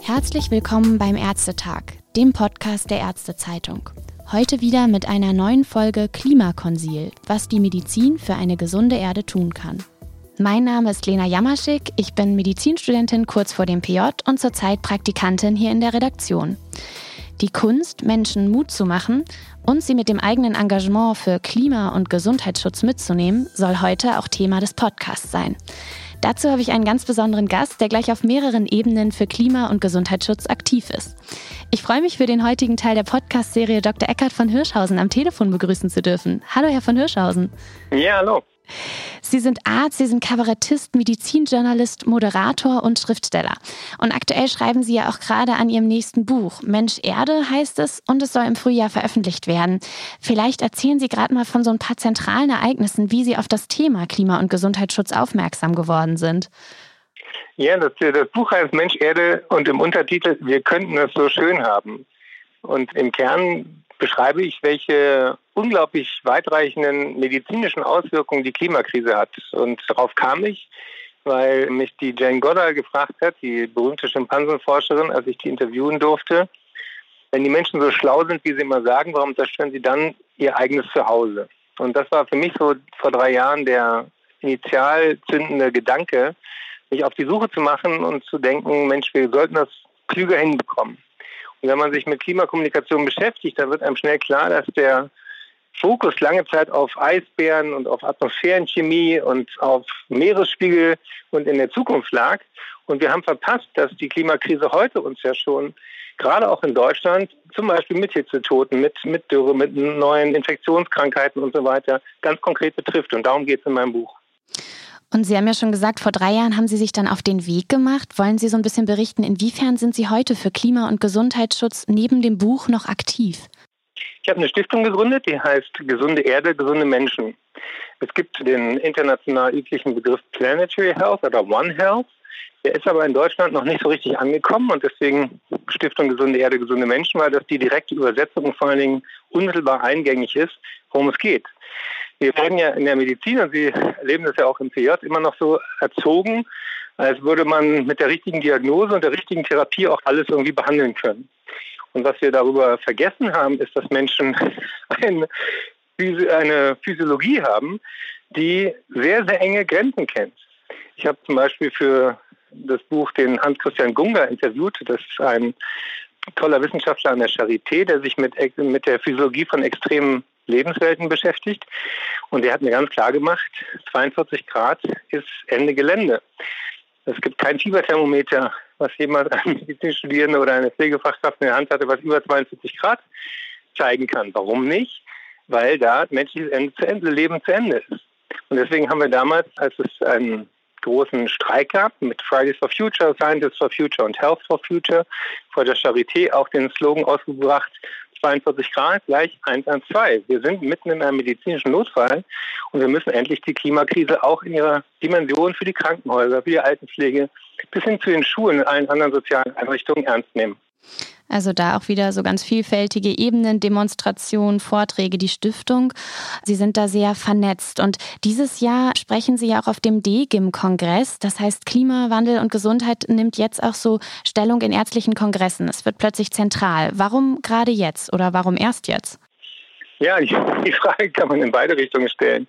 Herzlich willkommen beim Ärztetag, dem Podcast der Ärztezeitung. Heute wieder mit einer neuen Folge Klimakonsil, was die Medizin für eine gesunde Erde tun kann. Mein Name ist Lena Jamaschik, ich bin Medizinstudentin kurz vor dem PJ und zurzeit Praktikantin hier in der Redaktion. Die Kunst, Menschen Mut zu machen und sie mit dem eigenen Engagement für Klima- und Gesundheitsschutz mitzunehmen, soll heute auch Thema des Podcasts sein. Dazu habe ich einen ganz besonderen Gast, der gleich auf mehreren Ebenen für Klima- und Gesundheitsschutz aktiv ist. Ich freue mich für den heutigen Teil der Podcast-Serie Dr. Eckhard von Hirschhausen am Telefon begrüßen zu dürfen. Hallo, Herr von Hirschhausen. Ja, hallo. Sie sind Arzt, Sie sind Kabarettist, Medizinjournalist, Moderator und Schriftsteller. Und aktuell schreiben Sie ja auch gerade an Ihrem nächsten Buch. Mensch Erde heißt es und es soll im Frühjahr veröffentlicht werden. Vielleicht erzählen Sie gerade mal von so ein paar zentralen Ereignissen, wie Sie auf das Thema Klima- und Gesundheitsschutz aufmerksam geworden sind. Ja, das, das Buch heißt Mensch Erde und im Untertitel Wir könnten es so schön haben. Und im Kern beschreibe ich, welche unglaublich weitreichenden medizinischen Auswirkungen die Klimakrise hat. Und darauf kam ich, weil mich die Jane Goddard gefragt hat, die berühmte Schimpansenforscherin, als ich die interviewen durfte, wenn die Menschen so schlau sind, wie sie immer sagen, warum zerstören sie dann ihr eigenes Zuhause? Und das war für mich so vor drei Jahren der initial zündende Gedanke, mich auf die Suche zu machen und zu denken, Mensch, wir sollten das klüger hinbekommen. Und wenn man sich mit Klimakommunikation beschäftigt, dann wird einem schnell klar, dass der Fokus lange Zeit auf Eisbären und auf Atmosphärenchemie und auf Meeresspiegel und in der Zukunft lag. Und wir haben verpasst, dass die Klimakrise heute uns ja schon gerade auch in Deutschland, zum Beispiel mit Hitzetoten, mit, mit Dürre, mit neuen Infektionskrankheiten und so weiter, ganz konkret betrifft. Und darum geht es in meinem Buch. Und Sie haben ja schon gesagt, vor drei Jahren haben Sie sich dann auf den Weg gemacht. Wollen Sie so ein bisschen berichten, inwiefern sind Sie heute für Klima- und Gesundheitsschutz neben dem Buch noch aktiv? Ich habe eine Stiftung gegründet, die heißt Gesunde Erde, gesunde Menschen. Es gibt den international üblichen Begriff Planetary Health oder One Health. Der ist aber in Deutschland noch nicht so richtig angekommen und deswegen Stiftung Gesunde Erde, gesunde Menschen, weil das die direkte Übersetzung vor allen Dingen unmittelbar eingängig ist, worum es geht. Wir werden ja in der Medizin, und Sie erleben das ja auch im PJ, immer noch so erzogen, als würde man mit der richtigen Diagnose und der richtigen Therapie auch alles irgendwie behandeln können. Und was wir darüber vergessen haben, ist, dass Menschen eine, Physiologie haben, die sehr, sehr enge Grenzen kennt. Ich habe zum Beispiel für das Buch den Hans-Christian Gunga interviewt. Das ist ein toller Wissenschaftler an der Charité, der sich mit, mit der Physiologie von extremen Lebenswelten beschäftigt. Und er hat mir ganz klar gemacht, 42 Grad ist Ende Gelände. Es gibt kein Fieberthermometer, was jemand, ein Medizinstudierender oder eine Pflegefachkraft in der Hand hatte, was über 42 Grad zeigen kann. Warum nicht? Weil da menschliches Ende zu Ende, Leben zu Ende ist. Und deswegen haben wir damals, als es einen großen Streik gab mit Fridays for Future, Scientists for Future und Health for Future vor der Charité auch den Slogan ausgebracht, 42 Grad gleich 112. Wir sind mitten in einem medizinischen Notfall und wir müssen endlich die Klimakrise auch in ihrer Dimension für die Krankenhäuser, für die Altenpflege bis hin zu den Schulen und allen anderen sozialen Einrichtungen ernst nehmen. Also da auch wieder so ganz vielfältige Ebenen, Demonstrationen, Vorträge, die Stiftung. Sie sind da sehr vernetzt. Und dieses Jahr sprechen Sie ja auch auf dem DGIM-Kongress. Das heißt, Klimawandel und Gesundheit nimmt jetzt auch so Stellung in ärztlichen Kongressen. Es wird plötzlich zentral. Warum gerade jetzt oder warum erst jetzt? Ja, die Frage kann man in beide Richtungen stellen.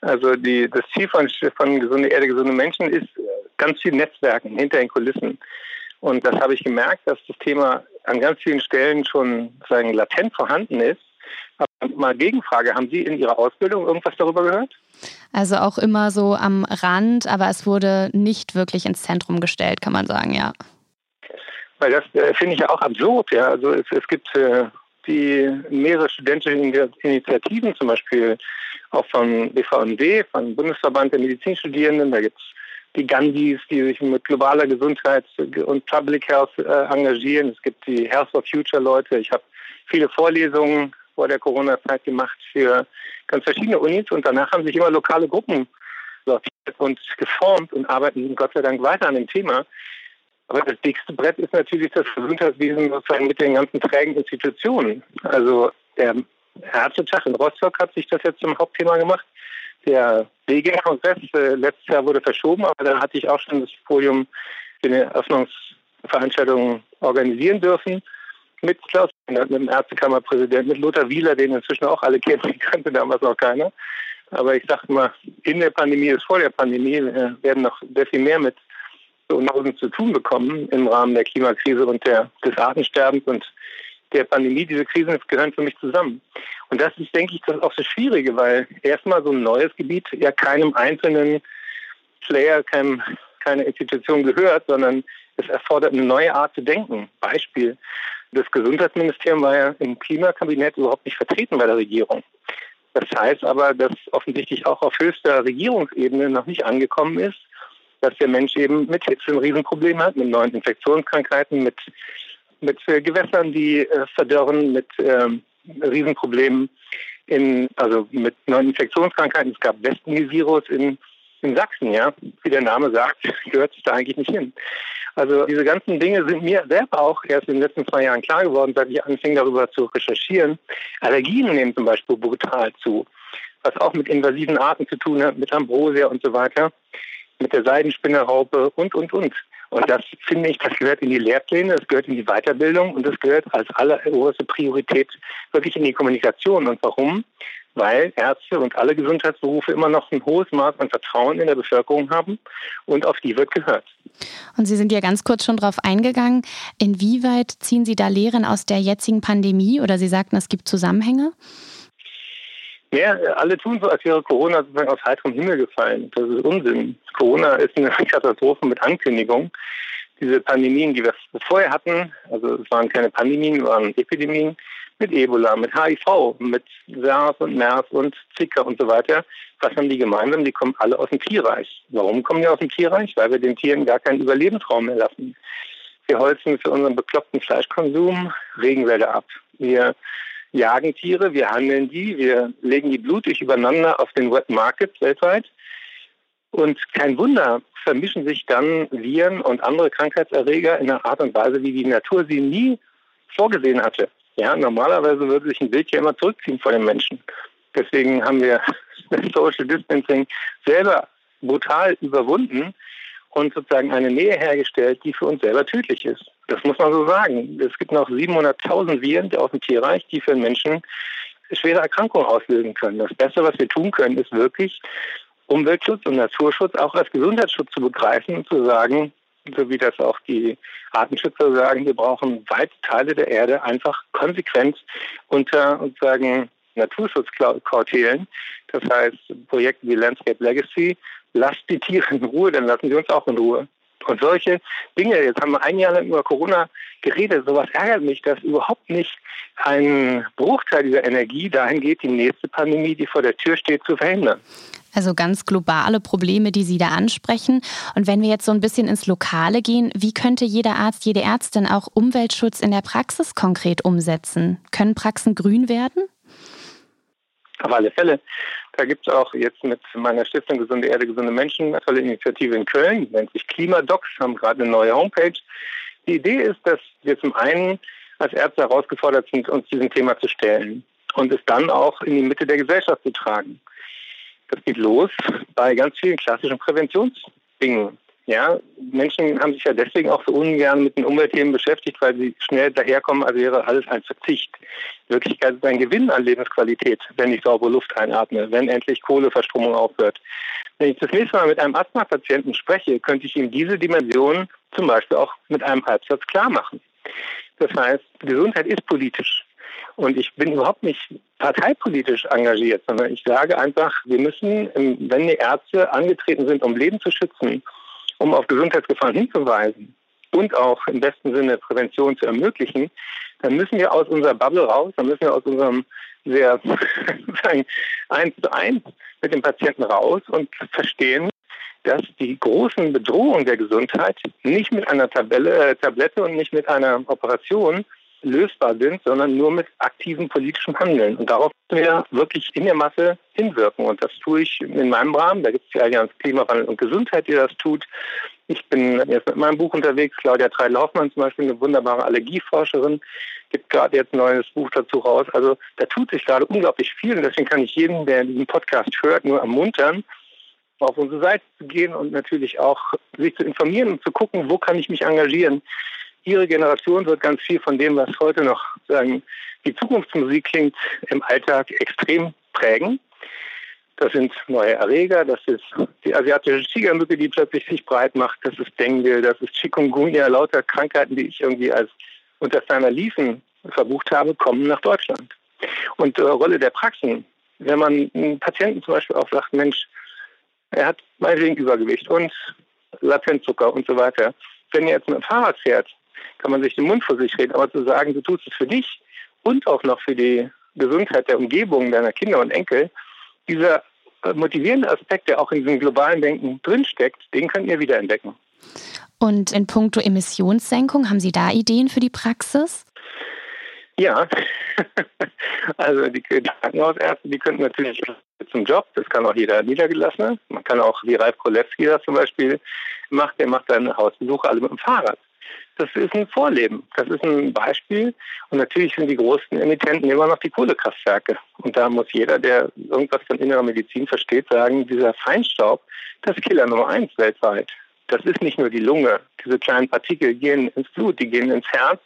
Also die, das Ziel von, von Gesunde Erde, gesunde Menschen ist ganz viel Netzwerken hinter den Kulissen. Und das habe ich gemerkt, dass das Thema an ganz vielen Stellen schon sagen, latent vorhanden ist. Aber mal Gegenfrage, haben Sie in Ihrer Ausbildung irgendwas darüber gehört? Also auch immer so am Rand, aber es wurde nicht wirklich ins Zentrum gestellt, kann man sagen, ja. Weil das äh, finde ich ja auch absurd, ja. Also es, es gibt äh, die mehrere studentische Initiativen, zum Beispiel auch von BVMD, vom Bundesverband der Medizinstudierenden, da gibt es die Gandhis, die sich mit globaler Gesundheit und Public Health äh, engagieren. Es gibt die Health for Future Leute. Ich habe viele Vorlesungen vor der Corona-Zeit gemacht für ganz verschiedene Unis und danach haben sich immer lokale Gruppen sortiert und geformt und arbeiten Gott sei Dank weiter an dem Thema. Aber das dickste Brett ist natürlich das Gesundheitswesen sozusagen mit den ganzen trägen Institutionen. Also der Ärztetag in Rostock hat sich das jetzt zum Hauptthema gemacht. Der BG-Kongress äh, letztes Jahr wurde verschoben, aber da hatte ich auch schon das Podium für eine Eröffnungsveranstaltung organisieren dürfen. Mit Klaus, mit dem Ärztekammerpräsidenten, mit Lothar Wieler, den inzwischen auch alle kennen, die kannte damals noch keiner. Aber ich sage mal, in der Pandemie ist vor der Pandemie, äh, werden noch sehr viel mehr mit Prognosen zu tun bekommen im Rahmen der Klimakrise und der, des Artensterbens und der Pandemie. Diese Krisen gehören für mich zusammen. Und das ist, denke ich, das auch so Schwierige, weil erstmal so ein neues Gebiet ja keinem einzelnen Player, keinem, keiner Institution gehört, sondern es erfordert eine neue Art zu denken. Beispiel. Das Gesundheitsministerium war ja im Klimakabinett überhaupt nicht vertreten bei der Regierung. Das heißt aber, dass offensichtlich auch auf höchster Regierungsebene noch nicht angekommen ist, dass der Mensch eben mit Hitze ein Riesenproblem hat, mit neuen Infektionskrankheiten, mit, mit Gewässern, die äh, verdörren, mit ähm, Riesenproblemen, in, also mit neuen Infektionskrankheiten. Es gab Wespenvirus in, in Sachsen, ja. Wie der Name sagt, gehört es da eigentlich nicht hin. Also diese ganzen Dinge sind mir selber auch erst in den letzten zwei Jahren klar geworden, seit ich anfing darüber zu recherchieren. Allergien nehmen zum Beispiel brutal zu, was auch mit invasiven Arten zu tun hat, mit Ambrosia und so weiter mit der Seidenspinnerraupe und, und, und. Und das finde ich, das gehört in die Lehrpläne, das gehört in die Weiterbildung und das gehört als alleroberste Priorität wirklich in die Kommunikation. Und warum? Weil Ärzte und alle Gesundheitsberufe immer noch ein hohes Maß an Vertrauen in der Bevölkerung haben und auf die wird gehört. Und Sie sind ja ganz kurz schon darauf eingegangen. Inwieweit ziehen Sie da Lehren aus der jetzigen Pandemie oder Sie sagten, es gibt Zusammenhänge? Ja, alle tun so, als wäre Corona sozusagen aus heiterem Himmel gefallen. Das ist Unsinn. Corona ist eine Katastrophe mit Ankündigung. Diese Pandemien, die wir vorher hatten, also es waren keine Pandemien, es waren Epidemien, mit Ebola, mit HIV, mit SARS und MERS und Zika und so weiter. Was haben die gemeinsam? Die kommen alle aus dem Tierreich. Warum kommen die aus dem Tierreich? Weil wir den Tieren gar keinen Überlebensraum mehr lassen. Wir holzen für unseren bekloppten Fleischkonsum Regenwälder ab. Wir jagen Tiere, wir handeln die, wir legen die blutig übereinander auf den Wet Markets weltweit. Und kein Wunder, vermischen sich dann Viren und andere Krankheitserreger in einer Art und Weise, wie die Natur sie nie vorgesehen hatte. Ja, normalerweise würde sich ein Bild ja immer zurückziehen vor den Menschen. Deswegen haben wir Social Distancing selber brutal überwunden und sozusagen eine Nähe hergestellt, die für uns selber tödlich ist. Das muss man so sagen. Es gibt noch 700.000 Viren aus dem Tierreich, die für den Menschen schwere Erkrankungen auslösen können. Das Beste, was wir tun können, ist wirklich Umweltschutz und Naturschutz auch als Gesundheitsschutz zu begreifen und zu sagen, so wie das auch die Artenschützer sagen, wir brauchen weite Teile der Erde einfach konsequent unter sozusagen Naturschutzkautelen. Das heißt, Projekte wie Landscape Legacy, lasst die Tiere in Ruhe, dann lassen sie uns auch in Ruhe. Und solche Dinge, jetzt haben wir ein Jahr lang über Corona geredet, sowas ärgert mich, dass überhaupt nicht ein Bruchteil dieser Energie dahin geht, die nächste Pandemie, die vor der Tür steht, zu verhindern. Also ganz globale Probleme, die Sie da ansprechen. Und wenn wir jetzt so ein bisschen ins Lokale gehen, wie könnte jeder Arzt, jede Ärztin auch Umweltschutz in der Praxis konkret umsetzen? Können Praxen grün werden? Auf alle Fälle. Da gibt es auch jetzt mit meiner Stiftung Gesunde Erde, gesunde Menschen eine tolle Initiative in Köln, nennt sich Klimadocs, haben gerade eine neue Homepage. Die Idee ist, dass wir zum einen als Ärzte herausgefordert sind, uns diesem Thema zu stellen und es dann auch in die Mitte der Gesellschaft zu tragen. Das geht los bei ganz vielen klassischen Präventionsdingen. Ja, Menschen haben sich ja deswegen auch so ungern mit den Umweltthemen beschäftigt, weil sie schnell daherkommen, als wäre alles ein Verzicht. Wirklichkeit ist ein Gewinn an Lebensqualität, wenn ich saubere Luft einatme, wenn endlich Kohleverstromung aufhört. Wenn ich das nächste Mal mit einem Asthma-Patienten spreche, könnte ich ihm diese Dimension zum Beispiel auch mit einem Halbsatz klar machen. Das heißt, Gesundheit ist politisch. Und ich bin überhaupt nicht parteipolitisch engagiert, sondern ich sage einfach, wir müssen, wenn die Ärzte angetreten sind, um Leben zu schützen, um auf Gesundheitsgefahren hinzuweisen und auch im besten Sinne Prävention zu ermöglichen, dann müssen wir aus unserer Bubble raus, dann müssen wir aus unserem sehr eins zu eins mit dem Patienten raus und verstehen, dass die großen Bedrohungen der Gesundheit nicht mit einer Tabelle, äh, Tablette und nicht mit einer Operation lösbar sind, sondern nur mit aktivem politischem Handeln. Und darauf müssen wir wirklich in der Masse hinwirken. Und das tue ich in meinem Rahmen. Da gibt es die Allianz Klimawandel und Gesundheit, die das tut. Ich bin jetzt mit meinem Buch unterwegs. Claudia Treidel-Hoffmann zum Beispiel, eine wunderbare Allergieforscherin, gibt gerade jetzt ein neues Buch dazu raus. Also da tut sich gerade unglaublich viel und deswegen kann ich jeden, der diesen Podcast hört, nur ermuntern, auf unsere Seite zu gehen und natürlich auch sich zu informieren und zu gucken, wo kann ich mich engagieren. Ihre Generation wird ganz viel von dem, was heute noch sagen, die Zukunftsmusik klingt, im Alltag extrem prägen. Das sind neue Erreger, das ist die asiatische Tigermücke, die plötzlich sich breit macht, das ist Dengue, das ist Chikungunya, lauter Krankheiten, die ich irgendwie als unter seiner Liefen verbucht habe, kommen nach Deutschland. Und äh, Rolle der Praxen, wenn man einen Patienten zum Beispiel auch sagt, Mensch, er hat meinetwegen Übergewicht und Latenzzucker und so weiter. Wenn er jetzt mit dem Fahrrad fährt, kann man sich den Mund vor sich reden, aber zu sagen, du tust es für dich und auch noch für die Gesundheit der Umgebung deiner Kinder und Enkel, dieser äh, motivierende Aspekt, der auch in diesem globalen Denken drinsteckt, den könnt ihr wiederentdecken. Und in puncto Emissionssenkung, haben Sie da Ideen für die Praxis? Ja, also die Krankenhausärzte, die könnten natürlich zum Job, das kann auch jeder Niedergelassene. Man kann auch, wie Ralf Krolewski das zum Beispiel macht, der macht seine Hausbesuche alle mit dem Fahrrad. Das ist ein Vorleben. Das ist ein Beispiel. Und natürlich sind die großen Emittenten immer noch die Kohlekraftwerke. Und da muss jeder, der irgendwas von innerer Medizin versteht, sagen, dieser Feinstaub, das ist Killer Nummer eins weltweit. Das ist nicht nur die Lunge. Diese kleinen Partikel gehen ins Blut, die gehen ins Herz,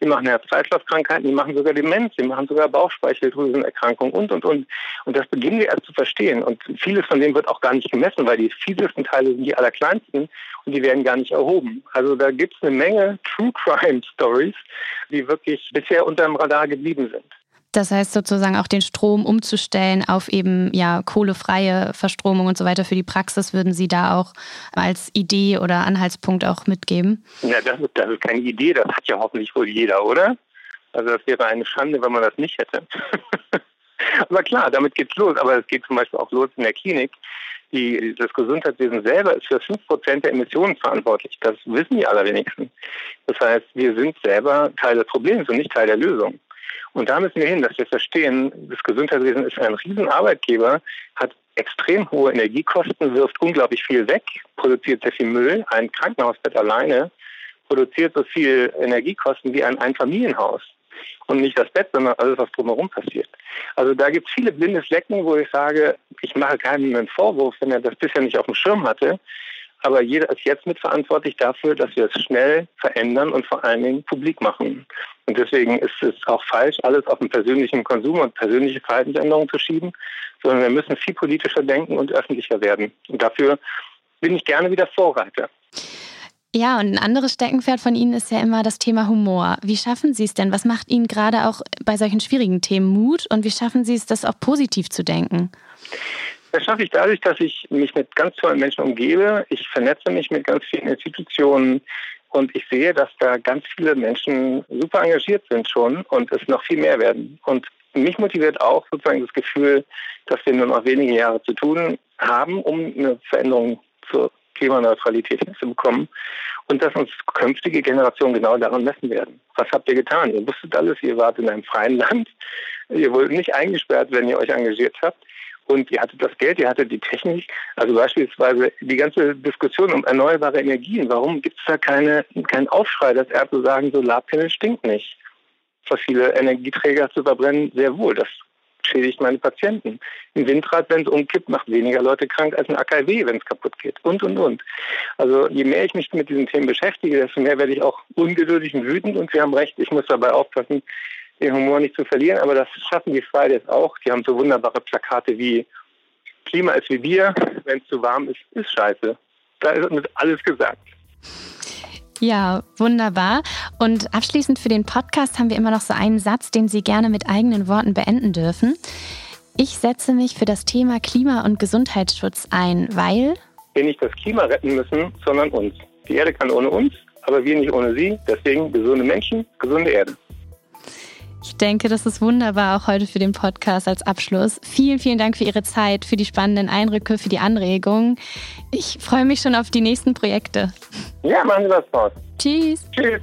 die machen Herz-Kreislauf-Krankheiten, die machen sogar Demenz, die machen sogar Bauchspeicheldrüsenerkrankungen und, und, und. Und das beginnen wir erst zu verstehen. Und vieles von dem wird auch gar nicht gemessen, weil die fiesesten Teile sind die allerkleinsten und die werden gar nicht erhoben. Also da gibt es eine Menge True Crime Stories, die wirklich bisher unter dem Radar geblieben sind. Das heißt sozusagen auch den Strom umzustellen auf eben ja kohlefreie Verstromung und so weiter für die Praxis, würden Sie da auch als Idee oder Anhaltspunkt auch mitgeben? Ja, das ist, das ist keine Idee, das hat ja hoffentlich wohl jeder, oder? Also das wäre eine Schande, wenn man das nicht hätte. aber klar, damit geht's los. Aber es geht zum Beispiel auch los in der Klinik. Die, das Gesundheitswesen selber ist für 5% der Emissionen verantwortlich. Das wissen die allerwenigsten. Das heißt, wir sind selber Teil des Problems und nicht Teil der Lösung. Und da müssen wir hin, dass wir verstehen, das Gesundheitswesen ist ein Riesenarbeitgeber, hat extrem hohe Energiekosten, wirft unglaublich viel weg, produziert sehr viel Müll. Ein Krankenhausbett alleine produziert so viel Energiekosten wie ein Einfamilienhaus. Und nicht das Bett, sondern alles, was drumherum passiert. Also da gibt es viele blinde Flecken, wo ich sage, ich mache keinen einen Vorwurf, wenn er das bisher nicht auf dem Schirm hatte. Aber jeder ist jetzt mitverantwortlich dafür, dass wir es schnell verändern und vor allen Dingen publik machen. Und deswegen ist es auch falsch, alles auf den persönlichen Konsum und persönliche Verhaltensänderungen zu schieben, sondern wir müssen viel politischer denken und öffentlicher werden. Und dafür bin ich gerne wieder Vorreiter. Ja, und ein anderes Steckenpferd von Ihnen ist ja immer das Thema Humor. Wie schaffen Sie es denn? Was macht Ihnen gerade auch bei solchen schwierigen Themen Mut und wie schaffen Sie es, das auch positiv zu denken? Das schaffe ich dadurch, dass ich mich mit ganz tollen Menschen umgebe. Ich vernetze mich mit ganz vielen Institutionen und ich sehe, dass da ganz viele Menschen super engagiert sind schon und es noch viel mehr werden. Und mich motiviert auch sozusagen das Gefühl, dass wir nur noch wenige Jahre zu tun haben, um eine Veränderung zur Klimaneutralität hinzubekommen und dass uns künftige Generationen genau daran messen werden. Was habt ihr getan? Ihr wusstet alles, ihr wart in einem freien Land, ihr wurdet nicht eingesperrt, wenn ihr euch engagiert habt und ihr hattet das Geld, ihr hattet die Technik. Also beispielsweise die ganze Diskussion um erneuerbare Energien. Warum gibt es da keine, keinen Aufschrei, dass Ärzte sagen, Solarpanel stinkt nicht? Fossile Energieträger zu verbrennen, sehr wohl. Das schädigt meine Patienten. Ein Windrad, wenn es umkippt, macht weniger Leute krank als ein AKW, wenn es kaputt geht. Und, und, und. Also je mehr ich mich mit diesen Themen beschäftige, desto mehr werde ich auch ungeduldig und wütend. Und Sie haben recht, ich muss dabei aufpassen, den Humor nicht zu verlieren, aber das schaffen die Fridays auch. Die haben so wunderbare Plakate wie Klima ist wie Bier, wenn es zu warm ist, ist scheiße. Da ist alles gesagt. Ja, wunderbar. Und abschließend für den Podcast haben wir immer noch so einen Satz, den Sie gerne mit eigenen Worten beenden dürfen. Ich setze mich für das Thema Klima- und Gesundheitsschutz ein, weil wir nicht das Klima retten müssen, sondern uns. Die Erde kann ohne uns, aber wir nicht ohne sie. Deswegen gesunde Menschen, gesunde Erde. Ich denke, das ist wunderbar auch heute für den Podcast als Abschluss. Vielen, vielen Dank für Ihre Zeit, für die spannenden Eindrücke, für die Anregungen. Ich freue mich schon auf die nächsten Projekte. Ja, machen Sie was draus. Tschüss. Tschüss.